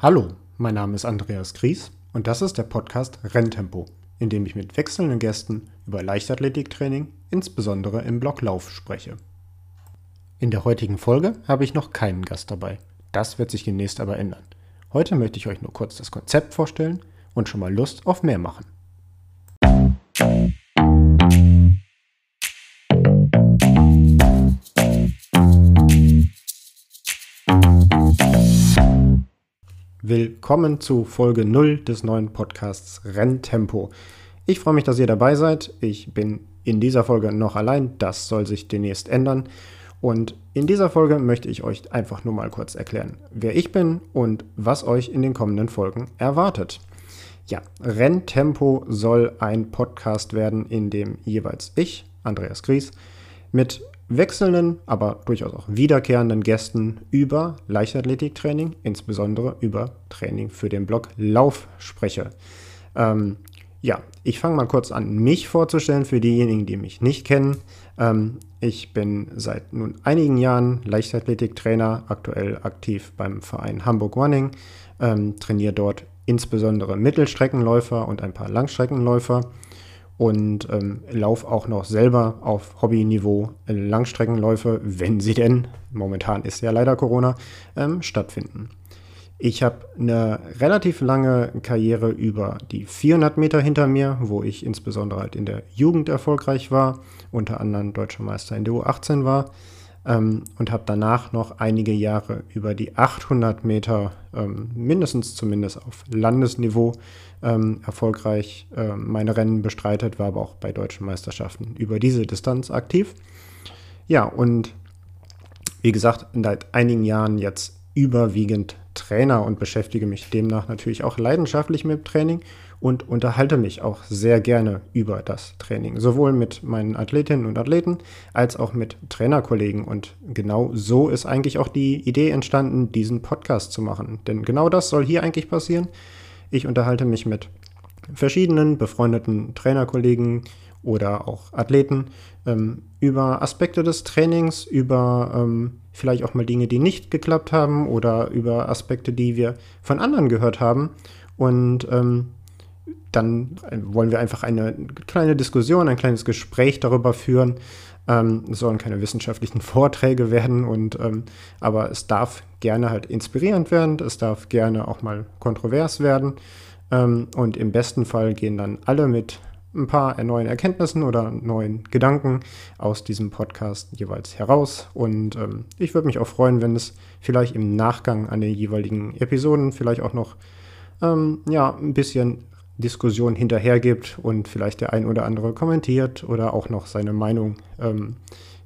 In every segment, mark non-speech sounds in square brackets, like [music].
Hallo, mein Name ist Andreas Gries und das ist der Podcast Renntempo, in dem ich mit wechselnden Gästen über Leichtathletiktraining, insbesondere im Blocklauf, spreche. In der heutigen Folge habe ich noch keinen Gast dabei. Das wird sich demnächst aber ändern. Heute möchte ich euch nur kurz das Konzept vorstellen und schon mal Lust auf mehr machen. Willkommen zu Folge 0 des neuen Podcasts Renntempo. Ich freue mich, dass ihr dabei seid. Ich bin in dieser Folge noch allein. Das soll sich demnächst ändern. Und in dieser Folge möchte ich euch einfach nur mal kurz erklären, wer ich bin und was euch in den kommenden Folgen erwartet. Ja, Renntempo soll ein Podcast werden, in dem jeweils ich, Andreas Gries, mit wechselnden, aber durchaus auch wiederkehrenden Gästen über Leichtathletiktraining, insbesondere über Training für den Blog Lauf spreche. Ähm, ja, ich fange mal kurz an, mich vorzustellen für diejenigen, die mich nicht kennen. Ähm, ich bin seit nun einigen Jahren Leichtathletiktrainer, aktuell aktiv beim Verein Hamburg Running, ähm, trainiere dort insbesondere Mittelstreckenläufer und ein paar Langstreckenläufer und ähm, laufe auch noch selber auf Hobbyniveau Langstreckenläufe, wenn sie denn, momentan ist ja leider Corona, ähm, stattfinden. Ich habe eine relativ lange Karriere über die 400 Meter hinter mir, wo ich insbesondere halt in der Jugend erfolgreich war, unter anderem Deutscher Meister in der U18 war ähm, und habe danach noch einige Jahre über die 800 Meter, ähm, mindestens zumindest auf Landesniveau, ähm, erfolgreich äh, meine Rennen bestreitet, war aber auch bei deutschen Meisterschaften über diese Distanz aktiv. Ja, und wie gesagt, seit einigen Jahren jetzt überwiegend Trainer und beschäftige mich demnach natürlich auch leidenschaftlich mit Training und unterhalte mich auch sehr gerne über das Training, sowohl mit meinen Athletinnen und Athleten als auch mit Trainerkollegen. Und genau so ist eigentlich auch die Idee entstanden, diesen Podcast zu machen. Denn genau das soll hier eigentlich passieren. Ich unterhalte mich mit verschiedenen befreundeten Trainerkollegen oder auch Athleten ähm, über Aspekte des Trainings, über ähm, vielleicht auch mal Dinge, die nicht geklappt haben oder über Aspekte, die wir von anderen gehört haben. Und ähm, dann wollen wir einfach eine kleine Diskussion, ein kleines Gespräch darüber führen. Ähm, es sollen keine wissenschaftlichen [laughs] Vorträge werden, und, ähm, aber es darf gerne halt inspirierend werden, es darf gerne auch mal kontrovers werden. Ähm, und im besten Fall gehen dann alle mit ein paar neuen Erkenntnissen oder neuen Gedanken aus diesem Podcast jeweils heraus. Und ähm, ich würde mich auch freuen, wenn es vielleicht im Nachgang an den jeweiligen Episoden vielleicht auch noch ähm, ja, ein bisschen Diskussion hinterher gibt und vielleicht der ein oder andere kommentiert oder auch noch seine Meinung ähm,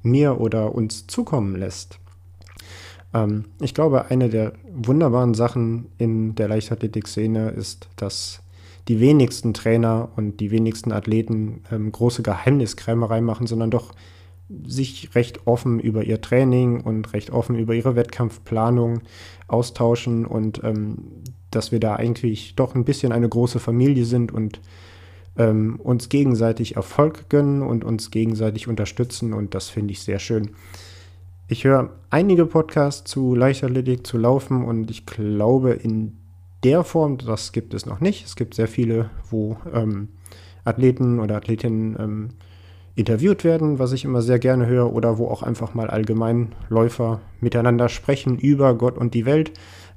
mir oder uns zukommen lässt. Ähm, ich glaube, eine der wunderbaren Sachen in der Leichtathletik-Szene ist, dass die wenigsten Trainer und die wenigsten Athleten ähm, große Geheimniskrämerei machen, sondern doch sich recht offen über ihr Training und recht offen über ihre Wettkampfplanung austauschen und ähm, dass wir da eigentlich doch ein bisschen eine große Familie sind und ähm, uns gegenseitig Erfolg gönnen und uns gegenseitig unterstützen und das finde ich sehr schön. Ich höre einige Podcasts zu Leichtathletik, zu Laufen und ich glaube in der Form, das gibt es noch nicht. Es gibt sehr viele, wo ähm, Athleten oder Athletinnen ähm, interviewt werden, was ich immer sehr gerne höre, oder wo auch einfach mal allgemein Läufer miteinander sprechen über Gott und die Welt.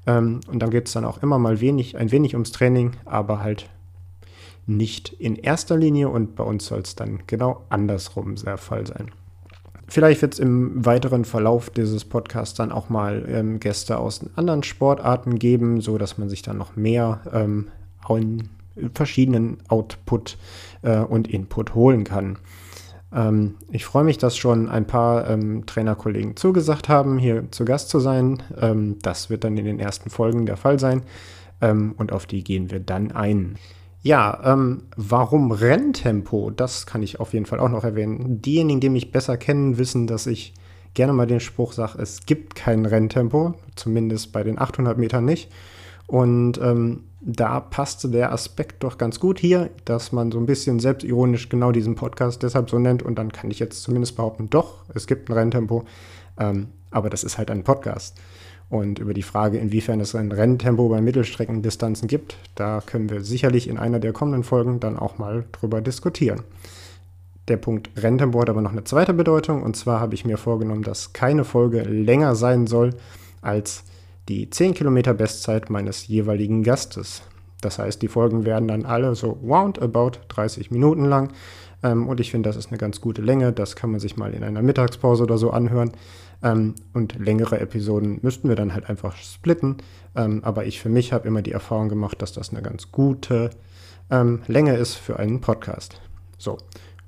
Ähm, und dann geht es dann auch immer mal wenig, ein wenig ums Training, aber halt nicht in erster Linie und bei uns soll es dann genau andersrum der Fall sein. Vielleicht wird es im weiteren Verlauf dieses Podcasts dann auch mal ähm, Gäste aus anderen Sportarten geben, so dass man sich dann noch mehr ähm, in verschiedenen Output äh, und Input holen kann. Ähm, ich freue mich, dass schon ein paar ähm, Trainerkollegen zugesagt haben, hier zu Gast zu sein. Ähm, das wird dann in den ersten Folgen der Fall sein ähm, und auf die gehen wir dann ein. Ja, ähm, warum Renntempo? Das kann ich auf jeden Fall auch noch erwähnen. Diejenigen, die mich besser kennen, wissen, dass ich gerne mal den Spruch sage, es gibt kein Renntempo, zumindest bei den 800 Metern nicht. Und ähm, da passte der Aspekt doch ganz gut hier, dass man so ein bisschen selbstironisch genau diesen Podcast deshalb so nennt. Und dann kann ich jetzt zumindest behaupten, doch, es gibt ein Renntempo, ähm, aber das ist halt ein Podcast. Und über die Frage, inwiefern es ein Renntempo bei Mittelstreckendistanzen gibt, da können wir sicherlich in einer der kommenden Folgen dann auch mal drüber diskutieren. Der Punkt Renntempo hat aber noch eine zweite Bedeutung und zwar habe ich mir vorgenommen, dass keine Folge länger sein soll als die 10 Kilometer Bestzeit meines jeweiligen Gastes. Das heißt, die Folgen werden dann alle so roundabout 30 Minuten lang. Ähm, und ich finde, das ist eine ganz gute Länge. Das kann man sich mal in einer Mittagspause oder so anhören. Ähm, und längere Episoden müssten wir dann halt einfach splitten. Ähm, aber ich für mich habe immer die Erfahrung gemacht, dass das eine ganz gute ähm, Länge ist für einen Podcast. So,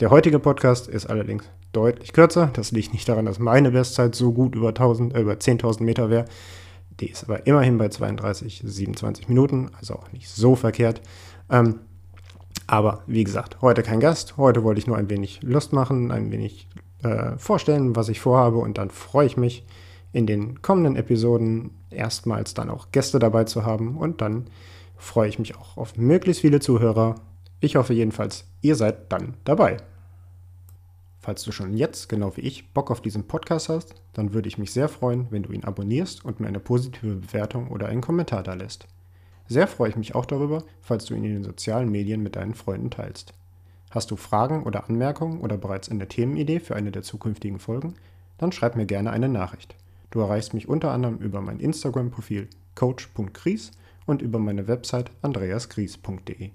der heutige Podcast ist allerdings deutlich kürzer. Das liegt nicht daran, dass meine Bestzeit so gut über, äh, über 10.000 Meter wäre. Die ist aber immerhin bei 32, 27 Minuten, also auch nicht so verkehrt. Ähm, aber wie gesagt, heute kein Gast. Heute wollte ich nur ein wenig Lust machen, ein wenig äh, vorstellen, was ich vorhabe. Und dann freue ich mich, in den kommenden Episoden erstmals dann auch Gäste dabei zu haben. Und dann freue ich mich auch auf möglichst viele Zuhörer. Ich hoffe jedenfalls, ihr seid dann dabei. Falls du schon jetzt, genau wie ich, Bock auf diesen Podcast hast, dann würde ich mich sehr freuen, wenn du ihn abonnierst und mir eine positive Bewertung oder einen Kommentar da lässt. Sehr freue ich mich auch darüber, falls du ihn in den sozialen Medien mit deinen Freunden teilst. Hast du Fragen oder Anmerkungen oder bereits eine Themenidee für eine der zukünftigen Folgen? Dann schreib mir gerne eine Nachricht. Du erreichst mich unter anderem über mein Instagram-Profil coach.gries und über meine Website andreasgries.de.